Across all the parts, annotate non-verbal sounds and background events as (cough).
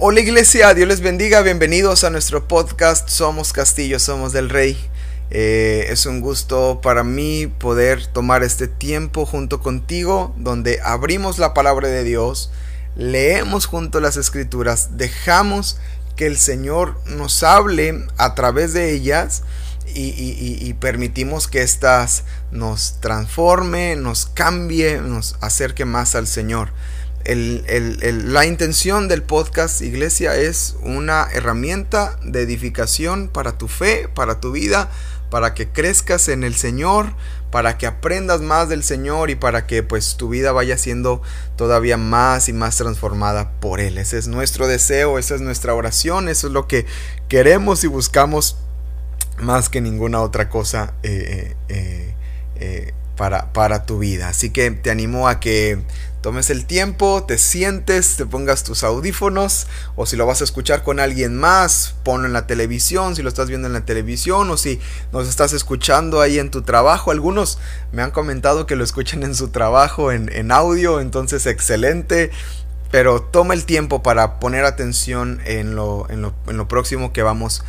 Hola iglesia, Dios les bendiga, bienvenidos a nuestro podcast Somos Castillo, Somos del Rey. Eh, es un gusto para mí poder tomar este tiempo junto contigo donde abrimos la palabra de Dios, leemos junto las escrituras, dejamos que el Señor nos hable a través de ellas y, permitimos que éstas nos transforme, nos cambie, nos acerque más al Señor la intención del podcast Iglesia es una herramienta de edificación para tu fe, para tu vida, para que crezcas en el Señor, para que aprendas más del Señor y para que pues tu vida vaya siendo todavía más y más transformada por Él. Ese es nuestro deseo, esa es nuestra oración, eso es lo que queremos y buscamos más que ninguna otra cosa eh, eh, eh, para, para tu vida. Así que te animo a que tomes el tiempo, te sientes, te pongas tus audífonos o si lo vas a escuchar con alguien más, ponlo en la televisión, si lo estás viendo en la televisión o si nos estás escuchando ahí en tu trabajo. Algunos me han comentado que lo escuchan en su trabajo en, audio, entonces excelente. Pero toma el tiempo para poner atención en lo, en lo, en lo próximo que vamos a,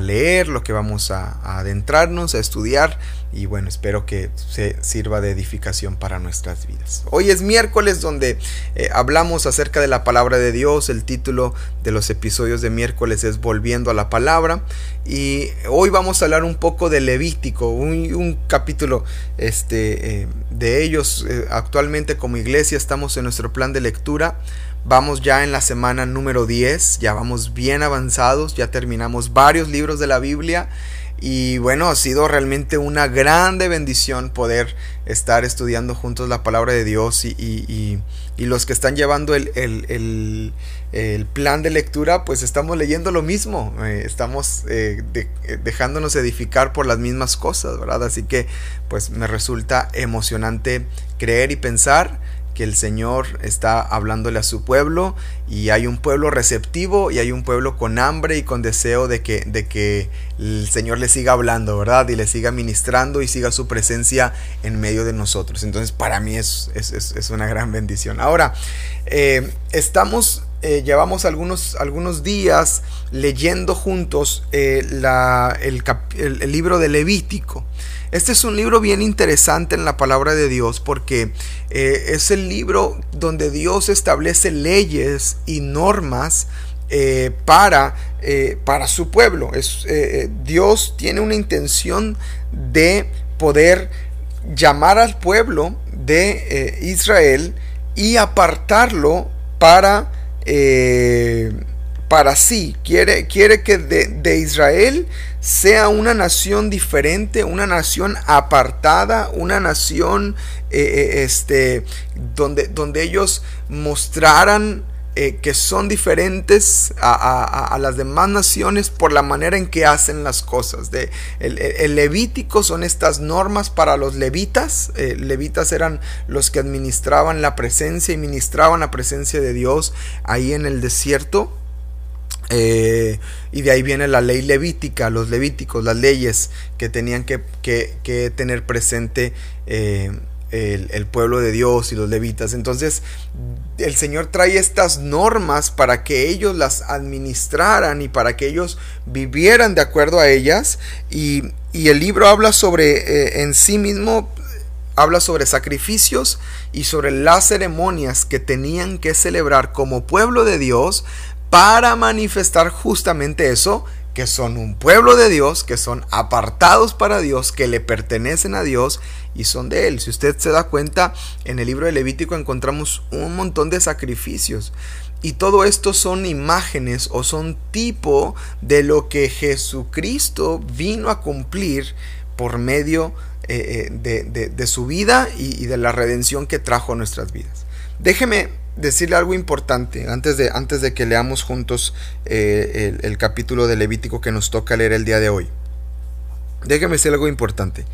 leer, lo que vamos a, adentrarnos, a estudiar y bueno, espero que se sirva de edificación para nuestras vidas. Hoy es miércoles donde eh, hablamos acerca de la palabra de Dios, el título de los episodios de miércoles es Volviendo a la palabra y hoy vamos a hablar un poco de Levítico, un, capítulo este, eh, de ellos. Eh, actualmente como iglesia estamos en nuestro plan de lectura Vamos ya en la semana número 10, ya vamos bien avanzados, ya terminamos varios libros de la Biblia y bueno, ha sido realmente una grande bendición poder estar estudiando juntos la palabra de Dios y, los que están llevando el, plan de lectura, pues estamos leyendo lo mismo, eh, estamos eh, eh, dejándonos edificar por las mismas cosas, ¿verdad? Así que pues me resulta emocionante creer y pensar que el Señor está hablándole a su pueblo y hay un pueblo receptivo y hay un pueblo con hambre y con deseo de que, de que el Señor le siga hablando, ¿verdad? Y le siga ministrando y siga su presencia en medio de nosotros. Entonces para mí es, es, una gran bendición. Ahora, eh, estamos eh, llevamos algunos, algunos días leyendo juntos eh, la, el, libro de Levítico. Este es un libro bien interesante en la palabra de Dios porque eh, es el libro donde Dios establece leyes y normas para, para, su pueblo. Dios tiene una intención de poder llamar al pueblo de Israel y apartarlo para, para sí. Quiere, quiere que de, de Israel sea una nación diferente, una nación apartada, una nación eh, eh, este, donde, donde ellos mostraran eh, que son diferentes a, las demás naciones por la manera en que hacen las cosas. De, el, levítico son estas normas para los levitas. levitas eran los que administraban la presencia y ministraban la presencia de Dios ahí en el desierto. Eh, y de ahí viene la ley levítica, los levíticos, las leyes que tenían que, tener presente el, pueblo de Dios y los levitas. Entonces el Señor trae estas normas para que ellos las administraran y para que ellos vivieran de acuerdo a ellas. Y, el libro habla sobre eh, en sí mismo habla sobre sacrificios y sobre las ceremonias que tenían que celebrar como pueblo de Dios para manifestar justamente eso, que son un pueblo de Dios, que son apartados para Dios, que le pertenecen a Dios y son de Él. Si usted se da cuenta, en el libro de Levítico encontramos un montón de sacrificios. Y todo esto son imágenes o son tipo de lo que Jesucristo vino a cumplir por medio eh, eh, de, su vida y, y de la redención que trajo a nuestras vidas. Déjeme decirle algo importante antes de, antes de que leamos juntos eh, el, capítulo de Levítico que nos toca leer el día de hoy. Déjeme decir algo importante.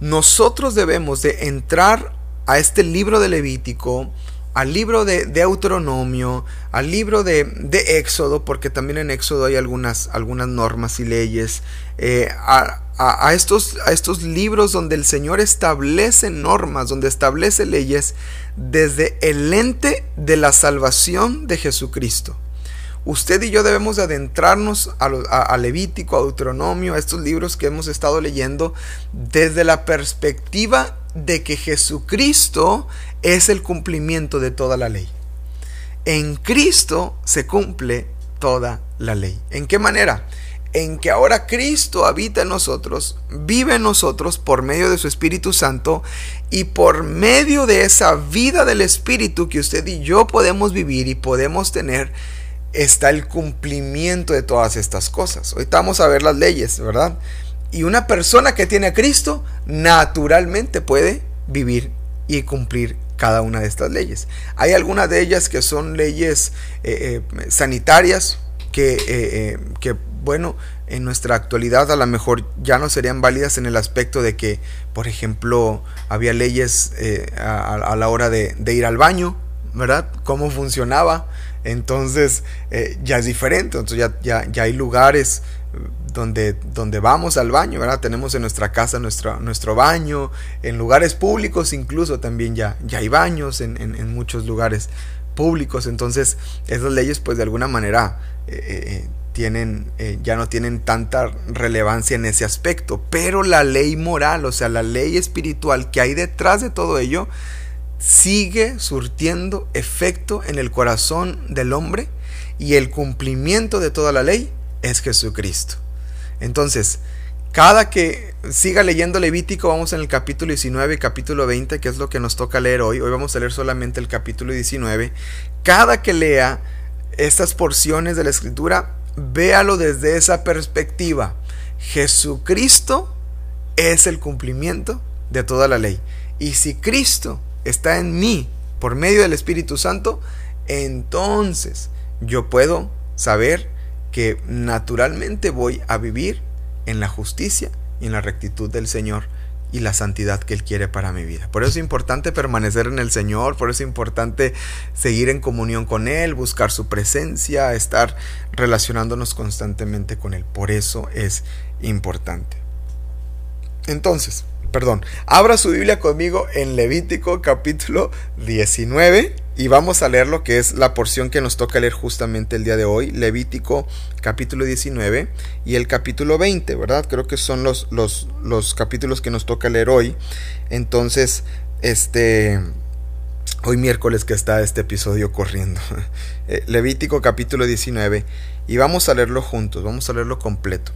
Nosotros debemos de entrar a este libro de Levítico, al libro de Deuteronomio, al libro de, de, Éxodo, porque también en Éxodo hay algunas, algunas normas y leyes, eh, a, a, estos, a estos libros donde el Señor establece normas, donde establece leyes desde el ente de la salvación de Jesucristo. Usted y yo debemos de adentrarnos a, a, Levítico, a Deuteronomio, a estos libros que hemos estado leyendo, desde la perspectiva de que Jesucristo es el cumplimiento de toda la ley. En Cristo se cumple toda la ley. ¿En qué manera? En que ahora Cristo habita en nosotros, vive en nosotros por medio de su Espíritu Santo y por medio de esa vida del Espíritu que usted y yo podemos vivir y podemos tener, está el cumplimiento de todas estas cosas. Ahorita vamos a ver las leyes, ¿verdad? Y una persona que tiene a Cristo naturalmente puede vivir y cumplir cada una de estas leyes. Hay algunas de ellas que son leyes eh, eh, sanitarias que, eh, que, bueno, en nuestra actualidad a lo mejor ya no serían válidas en el aspecto de que, por ejemplo, había leyes a, la hora de, ir al baño, ¿verdad? ¿Cómo funcionaba? Entonces ya es diferente, entonces ya, ya, ya hay lugares donde, donde vamos al baño, ¿verdad? Tenemos en nuestra casa nuestro, nuestro baño, en lugares públicos incluso también ya, ya hay baños en, muchos lugares públicos, entonces esas leyes pues de alguna manera eh, eh, tienen, eh, ya no tienen tanta relevancia en ese aspecto, pero la ley moral, o sea, la ley espiritual que hay detrás de todo ello, sigue surtiendo efecto en el corazón del hombre y el cumplimiento de toda la ley es Jesucristo. Entonces, cada que siga leyendo Levítico, vamos en el capítulo 19 y capítulo 20, que es lo que nos toca leer hoy. Hoy vamos a leer solamente el capítulo 19. Cada que lea estas porciones de la escritura, véalo desde esa perspectiva. Jesucristo es el cumplimiento de toda la ley. Y si Cristo está en mí por medio del Espíritu Santo, entonces yo puedo saber que naturalmente voy a vivir en la justicia y en la rectitud del Señor y la santidad que Él quiere para mi vida. Por eso es importante permanecer en el Señor, por eso es importante seguir en comunión con Él, buscar su presencia, estar relacionándonos constantemente con Él. Por eso es importante. Entonces, perdón, abra su Biblia conmigo en Levítico capítulo 19 y vamos a leer lo que es la porción que nos toca leer justamente el día de hoy, Levítico capítulo 19 y el capítulo 20, ¿verdad? Creo que son los, los, los capítulos que nos toca leer hoy. Entonces, este, hoy miércoles que está este episodio corriendo. (laughs) Eh, Levítico capítulo 19 y vamos a leerlo juntos, vamos a leerlo completo.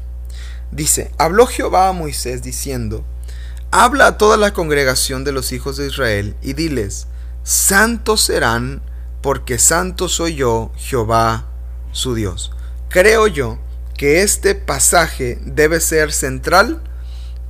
Dice, habló Jehová a Moisés diciendo, habla a toda la congregación de los hijos de Israel y diles, santos serán, porque santo soy yo, Jehová su Dios. Creo yo que este pasaje debe ser central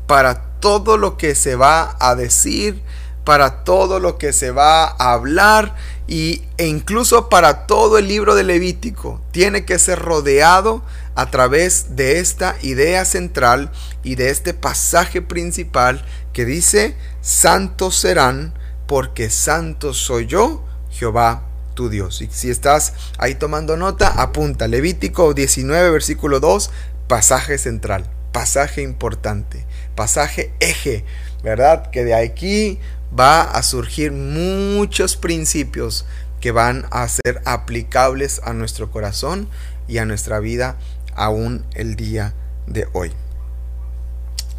para todo lo que se va a decir, para todo lo que se va a hablar y, e incluso para todo el libro de Levítico. Tiene que ser rodeado a través de esta idea central y de este pasaje principal que dice, santos serán, porque santo soy yo, Jehová tu Dios. Y si estás ahí tomando nota, apunta Levítico 19, versículo 2, pasaje central, pasaje importante, pasaje eje, ¿verdad? Que de aquí va a surgir muchos principios que van a ser aplicables a nuestro corazón y a nuestra vida aún el día de hoy.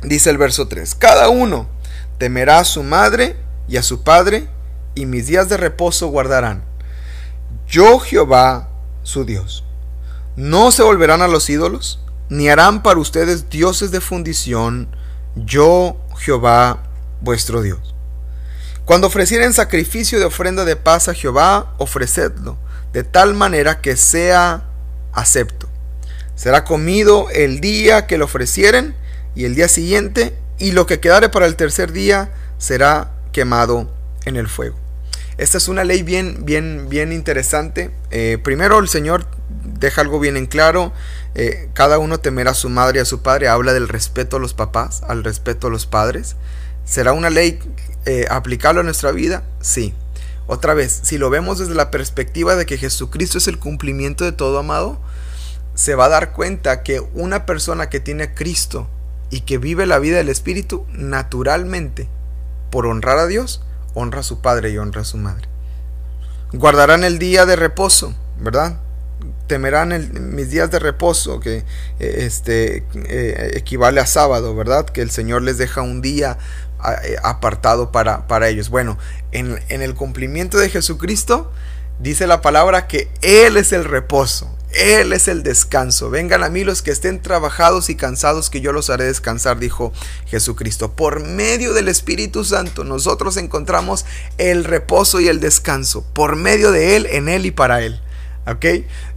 Dice el verso 3, cada uno temerá a su madre y a su padre, y mis días de reposo guardarán. Yo Jehová, su Dios. No se volverán a los ídolos, ni harán para ustedes dioses de fundición, yo Jehová, vuestro Dios. Cuando ofrecieren sacrificio de ofrenda de paz a Jehová, ofrecedlo, de tal manera que sea acepto. Será comido el día que lo ofrecieren, y el día siguiente, y lo que quedare para el tercer día será quemado en el fuego. Esta es una ley bien, bien, bien interesante. Eh, primero el Señor deja algo bien en claro. Eh, cada uno temerá a su madre y a su padre. Habla del respeto a los papás, al respeto a los padres. ¿Será una ley eh, aplicable a nuestra vida? Sí. Otra vez, si lo vemos desde la perspectiva de que Jesucristo es el cumplimiento de todo amado, se va a dar cuenta que una persona que tiene Cristo y que vive la vida del Espíritu, naturalmente por honrar a Dios, honra a su padre y honra a su madre. Guardarán el día de reposo, ¿verdad? temerán mis días de reposo, que eh, este, eh, equivale a sábado, ¿verdad? Que el Señor les deja un día apartado para, para ellos. Bueno, en, en el cumplimiento de Jesucristo, dice la palabra que Él es el reposo. Él es el descanso. Vengan a mí los que estén trabajados y cansados, que yo los haré descansar, dijo Jesucristo. Por medio del Espíritu Santo nosotros encontramos el reposo y el descanso. Por medio de Él, en Él y para Él.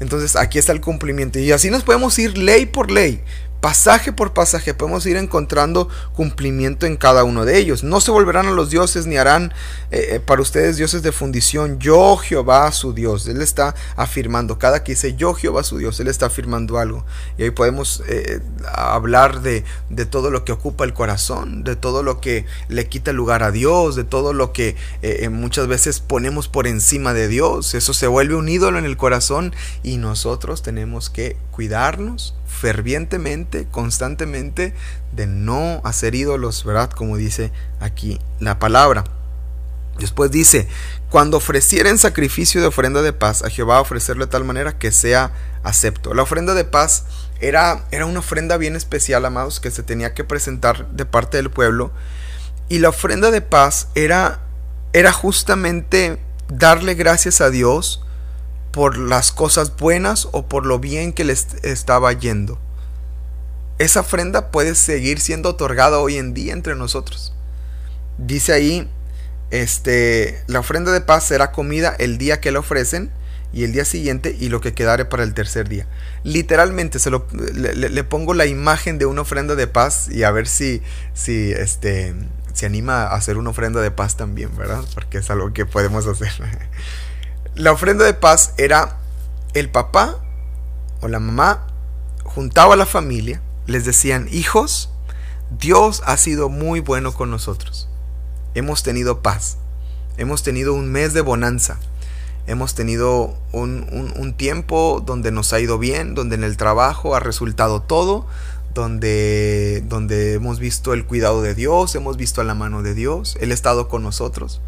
Entonces aquí está el cumplimiento. Y así nos podemos ir ley por ley pasaje por pasaje podemos ir encontrando cumplimiento en cada uno de ellos. No se volverán a los dioses ni harán eh, eh, para ustedes dioses de fundición. Yo Jehová su Dios. Él está afirmando, cada que dice yo Jehová su Dios, Él está afirmando algo. Y ahí podemos eh, hablar de, de, todo lo que ocupa el corazón, de todo lo que le quita lugar a Dios, de todo lo que muchas veces ponemos por encima de Dios. Eso se vuelve un ídolo en el corazón y nosotros tenemos que cuidarnos fervientemente, constantemente, de no hacer ídolos, ¿verdad? Como dice aquí la palabra. Después dice, cuando ofrecieren sacrificio de ofrenda de paz a Jehová, ofrecerlo de tal manera que sea acepto. La ofrenda de paz era, era una ofrenda bien especial, amados, que se tenía que presentar de parte del pueblo. Y la ofrenda de paz era, era justamente darle gracias a Dios por las cosas buenas o por lo bien que les estaba yendo. Esa ofrenda puede seguir siendo otorgada hoy en día entre nosotros. Dice ahí, este, la ofrenda de paz será comida el día que la ofrecen y el día siguiente y lo que quedare para el tercer día. Literalmente se lo, le, pongo la imagen de una ofrenda de paz y a ver si, si este, se anima a hacer una ofrenda de paz también, ¿verdad? Porque es algo que podemos hacer. (laughs) La ofrenda de paz era el papá o la mamá juntaba a la familia, les decían, hijos, Dios ha sido muy bueno con nosotros. Hemos tenido paz, hemos tenido un mes de bonanza, hemos tenido un, tiempo donde nos ha ido bien, donde en el trabajo ha resultado todo, donde, donde hemos visto el cuidado de Dios, hemos visto la mano de Dios, Él ha estado con nosotros.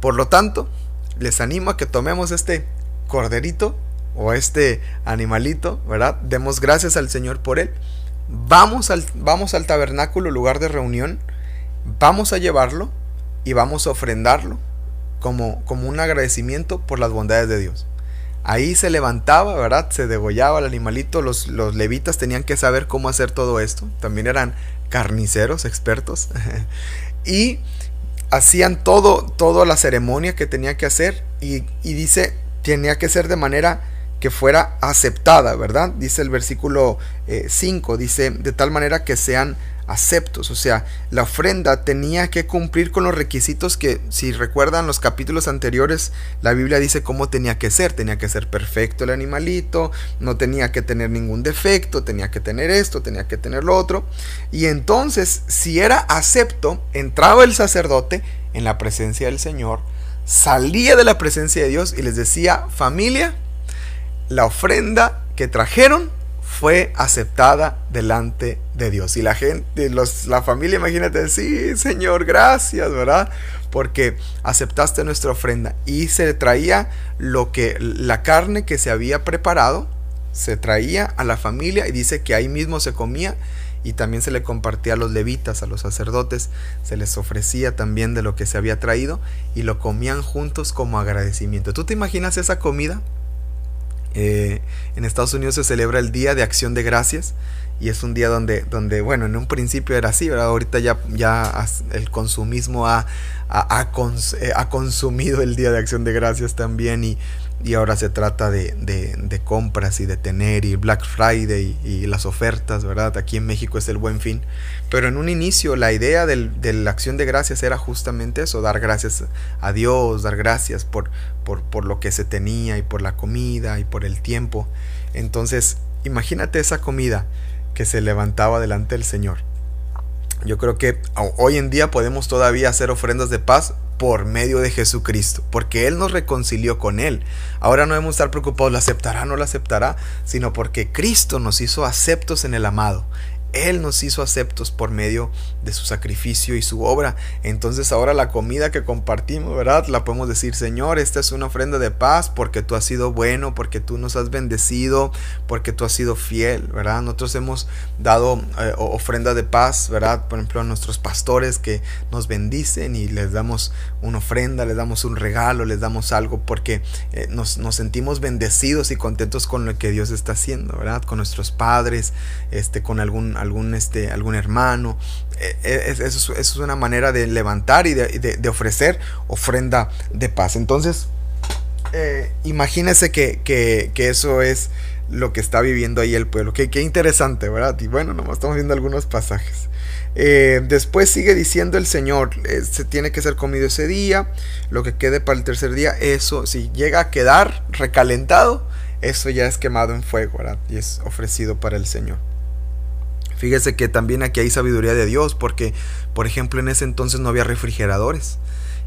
Por lo tanto, les animo a que tomemos este corderito o este animalito, ¿verdad? Demos gracias al Señor por él. Vamos al, vamos al tabernáculo, lugar de reunión, vamos a llevarlo y vamos a ofrendarlo como, como un agradecimiento por las bondades de Dios. Ahí se levantaba, ¿verdad? Se degollaba el animalito. Los, los levitas tenían que saber cómo hacer todo esto. También eran carniceros expertos. (laughs) y hacían todo, toda la ceremonia que tenía que hacer y, dice, tenía que ser de manera que fuera aceptada, ¿verdad? Dice el versículo 5, eh, dice, de tal manera que sean aceptos. O sea, la ofrenda tenía que cumplir con los requisitos que, si recuerdan los capítulos anteriores, la Biblia dice cómo tenía que ser. Tenía que ser perfecto el animalito, no tenía que tener ningún defecto, tenía que tener esto, tenía que tener lo otro. Y entonces, si era acepto, entraba el sacerdote en la presencia del Señor, salía de la presencia de Dios y les decía, familia, la ofrenda que trajeron fue aceptada delante de Dios. Y la gente, los, la familia, imagínate, sí, Señor, gracias, ¿verdad? Porque aceptaste nuestra ofrenda. Y se traía lo que, la carne que se había preparado, se traía a la familia y dice que ahí mismo se comía y también se le compartía a los levitas, a los sacerdotes, se les ofrecía también de lo que se había traído y lo comían juntos como agradecimiento. ¿Tú te imaginas esa comida? Eh, en Estados Unidos se celebra el Día de Acción de Gracias y es un día donde, donde bueno, en un principio era así, ¿verdad? Ahorita ya, ya el consumismo ha, eh, ha, consumido el Día de Acción de Gracias también y, y ahora se trata de, de, compras y de tener y Black Friday y, las ofertas, ¿verdad? Aquí en México es el buen fin. Pero en un inicio la idea de la acción de gracias era justamente eso, dar gracias a Dios, dar gracias por, por lo que se tenía y por la comida y por el tiempo. Entonces, imagínate esa comida que se levantaba delante del Señor. Yo creo que hoy en día podemos todavía hacer ofrendas de paz por medio de Jesucristo, porque Él nos reconcilió con Él. Ahora no debemos estar preocupados, ¿lo aceptará o no lo aceptará? Sino porque Cristo nos hizo aceptos en el amado. Él nos hizo aceptos por medio de su sacrificio y su obra. Entonces ahora la comida que compartimos, ¿verdad? La podemos decir, Señor, esta es una ofrenda de paz porque tú has sido bueno, porque tú nos has bendecido, porque tú has sido fiel, ¿verdad? Nosotros hemos dado eh, ofrenda de paz, ¿verdad? Por ejemplo, a nuestros pastores que nos bendicen y les damos una ofrenda, les damos un regalo, les damos algo porque eh, nos, nos sentimos bendecidos y contentos con lo que Dios está haciendo, ¿verdad? Con nuestros padres, este, con algún algún, este, algún hermano. Eh, eh, eso, es una manera de levantar y de, ofrecer ofrenda de paz. Entonces, eh, imagínese que, eso es lo que está viviendo ahí el pueblo. Qué, qué interesante, ¿verdad? Y bueno, nomás estamos viendo algunos pasajes. después sigue diciendo el Señor, se tiene que ser comido ese día, lo que quede para el tercer día, eso, si llega a quedar recalentado, eso ya es quemado en fuego, ¿verdad? Y es ofrecido para el Señor. Fíjese que también aquí hay sabiduría de Dios, porque, por ejemplo, en ese entonces no había refrigeradores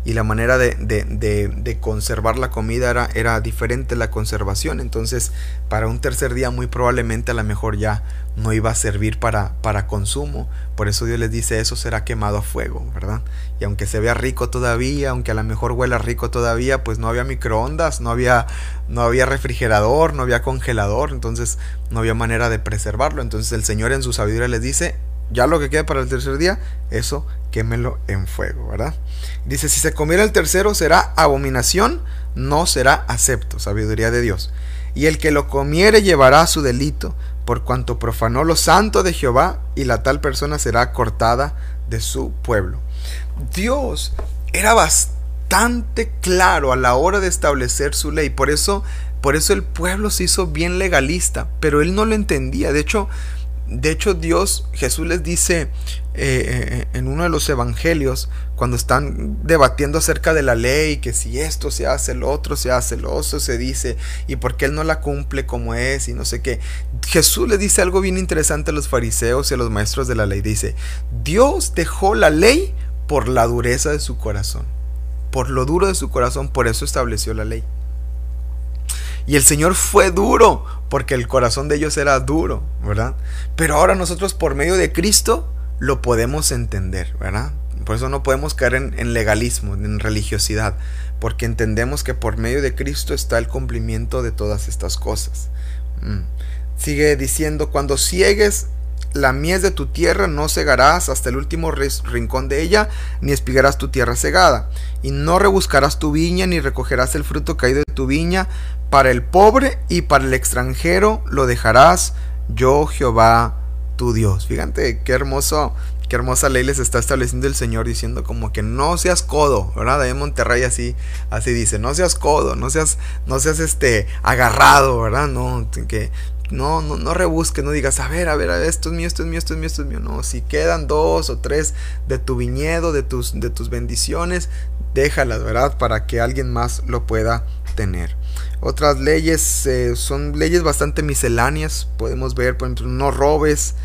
y la manera de, de, conservar la comida era, era, diferente la conservación. Entonces, para un tercer día muy probablemente a lo mejor ya no iba a servir para, para consumo. Por eso Dios les dice, eso será quemado a fuego, ¿verdad? Y aunque se vea rico todavía, aunque a lo mejor huela rico todavía, pues no había microondas, no había, no había refrigerador, no había congelador, entonces no había manera de preservarlo. Entonces el Señor en su sabiduría les dice, ya lo que quede para el tercer día, eso quémelo en fuego, ¿verdad? Dice, si se comiera el tercero será abominación, no será acepto, sabiduría de Dios. Y el que lo comiere llevará su delito, por cuanto profanó lo santo de Jehová, y la tal persona será cortada de su pueblo. Dios era bastante claro a la hora de establecer su ley, por eso, por eso el pueblo se hizo bien legalista, pero él no lo entendía. De hecho, de hecho, Dios, Jesús les dice eh, eh, en uno de los evangelios, cuando están debatiendo acerca de la ley, que si esto se hace, lo otro se hace, lo otro se dice, y por qué Él no la cumple como es, y no sé qué. Jesús le dice algo bien interesante a los fariseos y a los maestros de la ley. Dice, Dios dejó la ley por la dureza de su corazón. Por lo duro de su corazón, por eso estableció la ley. Y el Señor fue duro, porque el corazón de ellos era duro, ¿verdad? Pero ahora nosotros por medio de Cristo lo podemos entender, ¿verdad? Por eso no podemos caer en, legalismo, en religiosidad, porque entendemos que por medio de Cristo está el cumplimiento de todas estas cosas. Mm. Sigue diciendo, cuando ciegues la mies de tu tierra no cegarás hasta el último rincón de ella, ni espigarás tu tierra cegada, y no rebuscarás tu viña, ni recogerás el fruto caído de tu viña, para el pobre y para el extranjero lo dejarás, yo Jehová tu Dios. Fíjate qué hermoso, qué hermosa ley les está estableciendo el Señor diciendo como que no seas codo, ¿verdad? Ahí Monterrey así, así dice, no seas codo, no seas, no seas este agarrado, ¿verdad? No, que no, no, no rebusques, no digas, a ver, a ver, esto es mío, esto es mío, esto es mío, esto es mío. No, si quedan dos o tres de tu viñedo, de tus, de tus bendiciones, déjalas, ¿verdad? Para que alguien más lo pueda tener. Otras leyes eh, son leyes bastante misceláneas. Podemos ver, por ejemplo, no robes,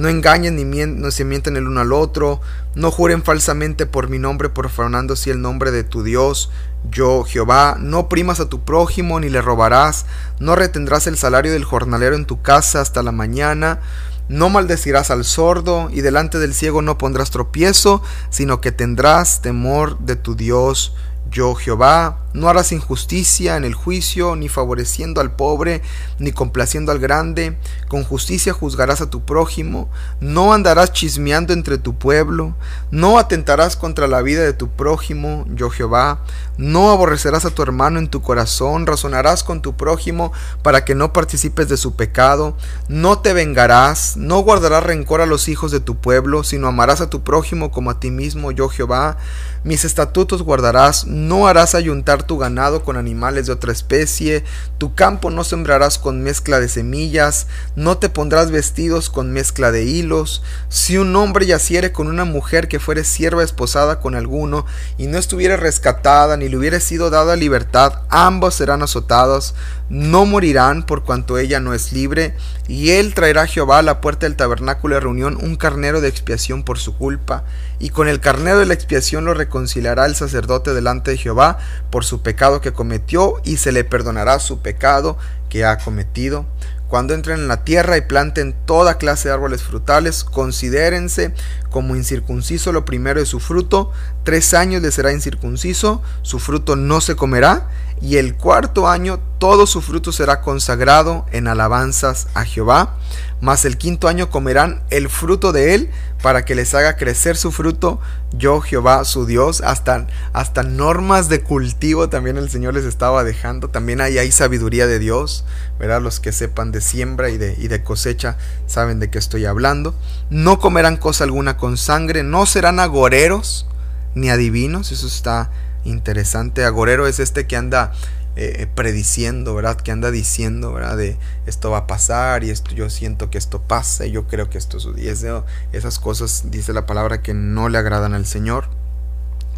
no engañen ni se mienten el uno al otro, no juren falsamente por mi nombre, profanando así el nombre de tu Dios, yo Jehová, no primas a tu prójimo ni le robarás, no retendrás el salario del jornalero en tu casa hasta la mañana, no maldecirás al sordo y delante del ciego no pondrás tropiezo, sino que tendrás temor de tu Dios, yo Jehová, no harás injusticia en el juicio, ni favoreciendo al pobre, ni complaciendo al grande, con justicia juzgarás a tu prójimo, no andarás chismeando entre tu pueblo, no atentarás contra la vida de tu prójimo, yo Jehová, no aborrecerás a tu hermano en tu corazón, razonarás con tu prójimo para que no participes de su pecado, no te vengarás, no guardarás rencor a los hijos de tu pueblo, sino amarás a tu prójimo como a ti mismo, yo Jehová, mis estatutos guardarás, no harás ayuntar tu ganado con animales de otra especie, tu campo no sembrarás con mezcla de semillas, no te pondrás vestidos con mezcla de hilos. Si un hombre yaciere con una mujer que fuere sierva esposada con alguno, y no estuviera rescatada, ni le hubiera sido dada libertad, ambos serán azotados, no morirán por cuanto ella no es libre, y él traerá a Jehová a la puerta del tabernáculo de reunión un carnero de expiación por su culpa, y con el carnero de la expiación lo reconciliará el sacerdote delante de Jehová por su pecado que cometió, y se le perdonará su pecado que ha cometido. Cuando entren en la tierra y planten toda clase de árboles frutales, considérense como incircunciso lo primero de su fruto, tres años le será incircunciso, su fruto no se comerá, y el cuarto año todo su fruto será consagrado en alabanzas a Jehová, mas el quinto año comerán el fruto de él para que les haga crecer su fruto, yo Jehová su Dios, hasta, hasta normas de cultivo también el Señor les estaba dejando, también ahí hay sabiduría de Dios, ¿verdad? Los que sepan de siembra y de, y de cosecha saben de qué estoy hablando, no comerán cosa alguna con sangre, no serán agoreros ni adivinos, eso está interesante. Agorero es este que anda eh, prediciendo, ¿verdad? Que anda diciendo, ¿verdad? De esto va a pasar y esto, yo siento que esto pasa y yo creo que esto es esas cosas, dice la palabra, que no le agradan al Señor.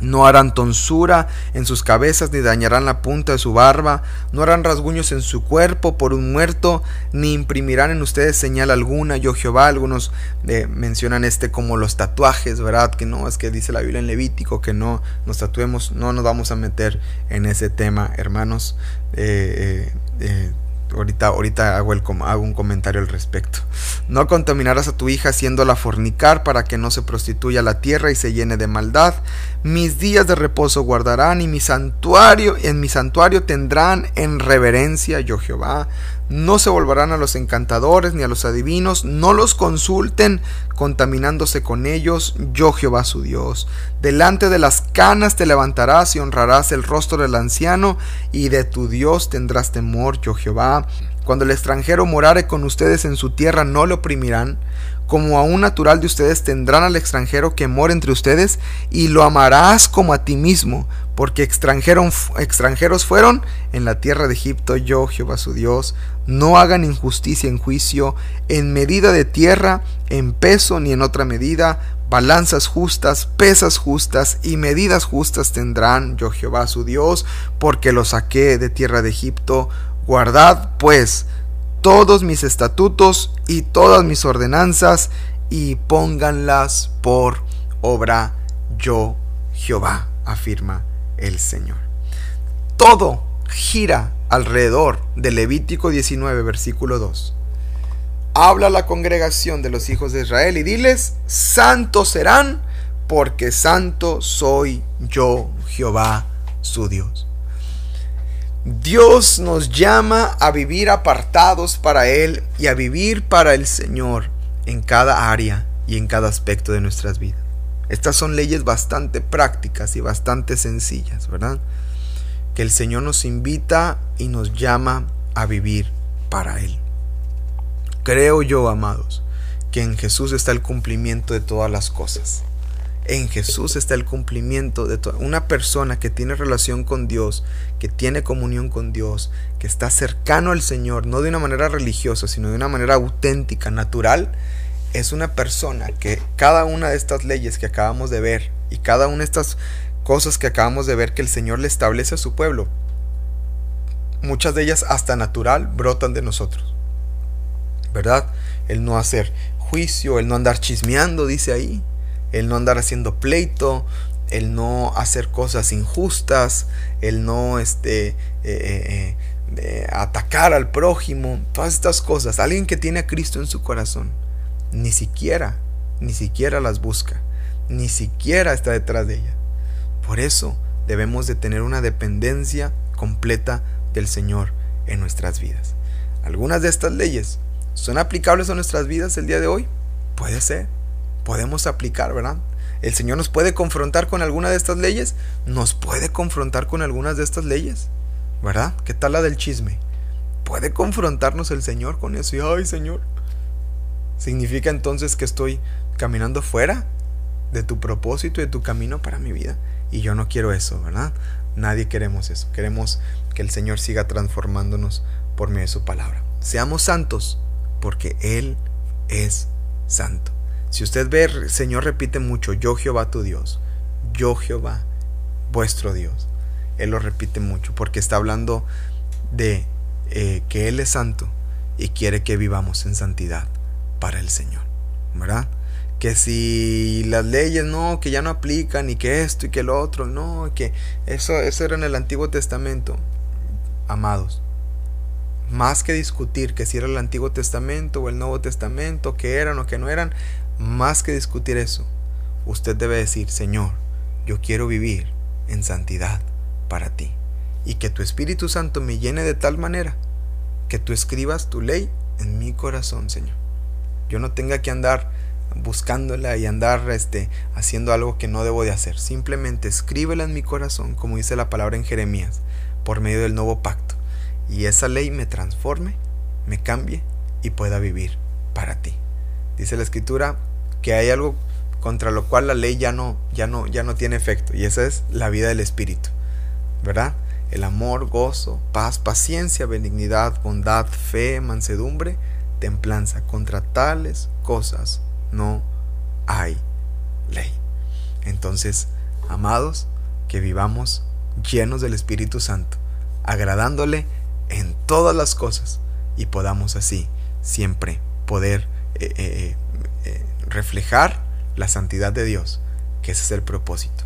No harán tonsura en sus cabezas, ni dañarán la punta de su barba, no harán rasguños en su cuerpo por un muerto, ni imprimirán en ustedes señal alguna. Yo Jehová, algunos eh, mencionan este como los tatuajes, ¿verdad? Que no, es que dice la Biblia en Levítico que no nos tatuemos, no nos vamos a meter en ese tema, hermanos. Eh, eh, ahorita, ahorita hago, el, hago un comentario al respecto. No contaminarás a tu hija haciéndola fornicar para que no se prostituya la tierra y se llene de maldad. Mis días de reposo guardarán y mi santuario, en mi santuario tendrán en reverencia yo Jehová. No se volverán a los encantadores ni a los adivinos, no los consulten contaminándose con ellos, yo Jehová su Dios. Delante de las canas te levantarás y honrarás el rostro del anciano, y de tu Dios tendrás temor, yo Jehová. Cuando el extranjero morare con ustedes en su tierra, no lo oprimirán. Como a un natural de ustedes tendrán al extranjero que mora entre ustedes, y lo amarás como a ti mismo, porque extranjeros fueron en la tierra de Egipto, yo Jehová su Dios. No hagan injusticia en juicio, en medida de tierra, en peso ni en otra medida, balanzas justas, pesas justas y medidas justas tendrán yo Jehová su Dios, porque lo saqué de tierra de Egipto. Guardad, pues, todos mis estatutos y todas mis ordenanzas, y pónganlas por obra yo Jehová, afirma el Señor. Todo gira alrededor de Levítico 19, versículo 2. Habla la congregación de los hijos de Israel y diles, santos serán, porque santo soy yo, Jehová, su Dios. Dios nos llama a vivir apartados para Él y a vivir para el Señor en cada área y en cada aspecto de nuestras vidas. Estas son leyes bastante prácticas y bastante sencillas, ¿verdad? Que el Señor nos invita y nos llama a vivir para Él. Creo yo, amados, que en Jesús está el cumplimiento de todas las cosas. En Jesús está el cumplimiento de toda una persona que tiene relación con Dios, que tiene comunión con Dios, que está cercano al Señor, no de una manera religiosa, sino de una manera auténtica, natural, es una persona que cada una de estas leyes que acabamos de ver y cada una de estas cosas que acabamos de ver que el Señor le establece a su pueblo, muchas de ellas hasta natural brotan de nosotros. ¿Verdad? El no hacer juicio, el no andar chismeando, dice ahí, el no andar haciendo pleito, el no hacer cosas injustas, el no este, eh, eh, eh, atacar al prójimo, todas estas cosas. Alguien que tiene a Cristo en su corazón ni siquiera, ni siquiera las busca, ni siquiera está detrás de ella. Por eso debemos de tener una dependencia completa del Señor en nuestras vidas. Algunas de estas leyes son aplicables a nuestras vidas el día de hoy. Puede ser, podemos aplicar, ¿verdad? El Señor nos puede confrontar con alguna de estas leyes, nos puede confrontar con algunas de estas leyes, ¿verdad? ¿Qué tal la del chisme? Puede confrontarnos el Señor con eso y, ay Señor, ¿Significa entonces que estoy caminando fuera de tu propósito y de tu camino para mi vida? Y yo no quiero eso, ¿verdad? Nadie queremos eso. Queremos que el Señor siga transformándonos por medio de su palabra. Seamos santos porque Él es santo. Si usted ve, el Señor repite mucho, yo Jehová tu Dios, yo Jehová vuestro Dios. Él lo repite mucho porque está hablando de eh, que Él es santo y quiere que vivamos en santidad para el Señor, ¿verdad? Que si las leyes no, que ya no aplican y que esto y que lo otro, no, que eso, eso era en el Antiguo Testamento. Amados, más que discutir que si era el Antiguo Testamento o el Nuevo Testamento, que eran o que no eran, más que discutir eso, usted debe decir, Señor, yo quiero vivir en santidad para ti. Y que tu Espíritu Santo me llene de tal manera que tú escribas tu ley en mi corazón, Señor. Yo no tenga que andar buscándola y andar este, haciendo algo que no debo de hacer. Simplemente escríbela en mi corazón, como dice la palabra en Jeremías, por medio del nuevo pacto. Y esa ley me transforme, me cambie y pueda vivir para ti. Dice la escritura que hay algo contra lo cual la ley ya no, ya no, ya no tiene efecto, y esa es la vida del Espíritu. ¿Verdad? El amor, gozo, paz, paciencia, benignidad, bondad, fe, mansedumbre, templanza. Contra tales cosas no hay ley. Entonces, amados, que vivamos llenos del Espíritu Santo, agradándole en todas las cosas y podamos así siempre poder eh, eh, eh, reflejar la santidad de Dios, que ese es el propósito.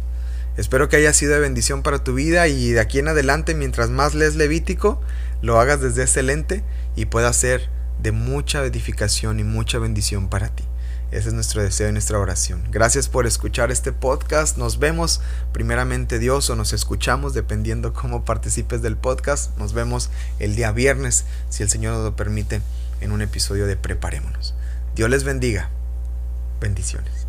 Espero que haya sido de bendición para tu vida y de aquí en adelante, mientras más lees Levítico, lo hagas desde ese lente y pueda ser de mucha edificación y mucha bendición para ti. Ese es nuestro deseo y nuestra oración. Gracias por escuchar este podcast. Nos vemos primeramente Dios o nos escuchamos dependiendo cómo participes del podcast. Nos vemos el día viernes, si el Señor nos lo permite, en un episodio de Preparémonos. Dios les bendiga. Bendiciones.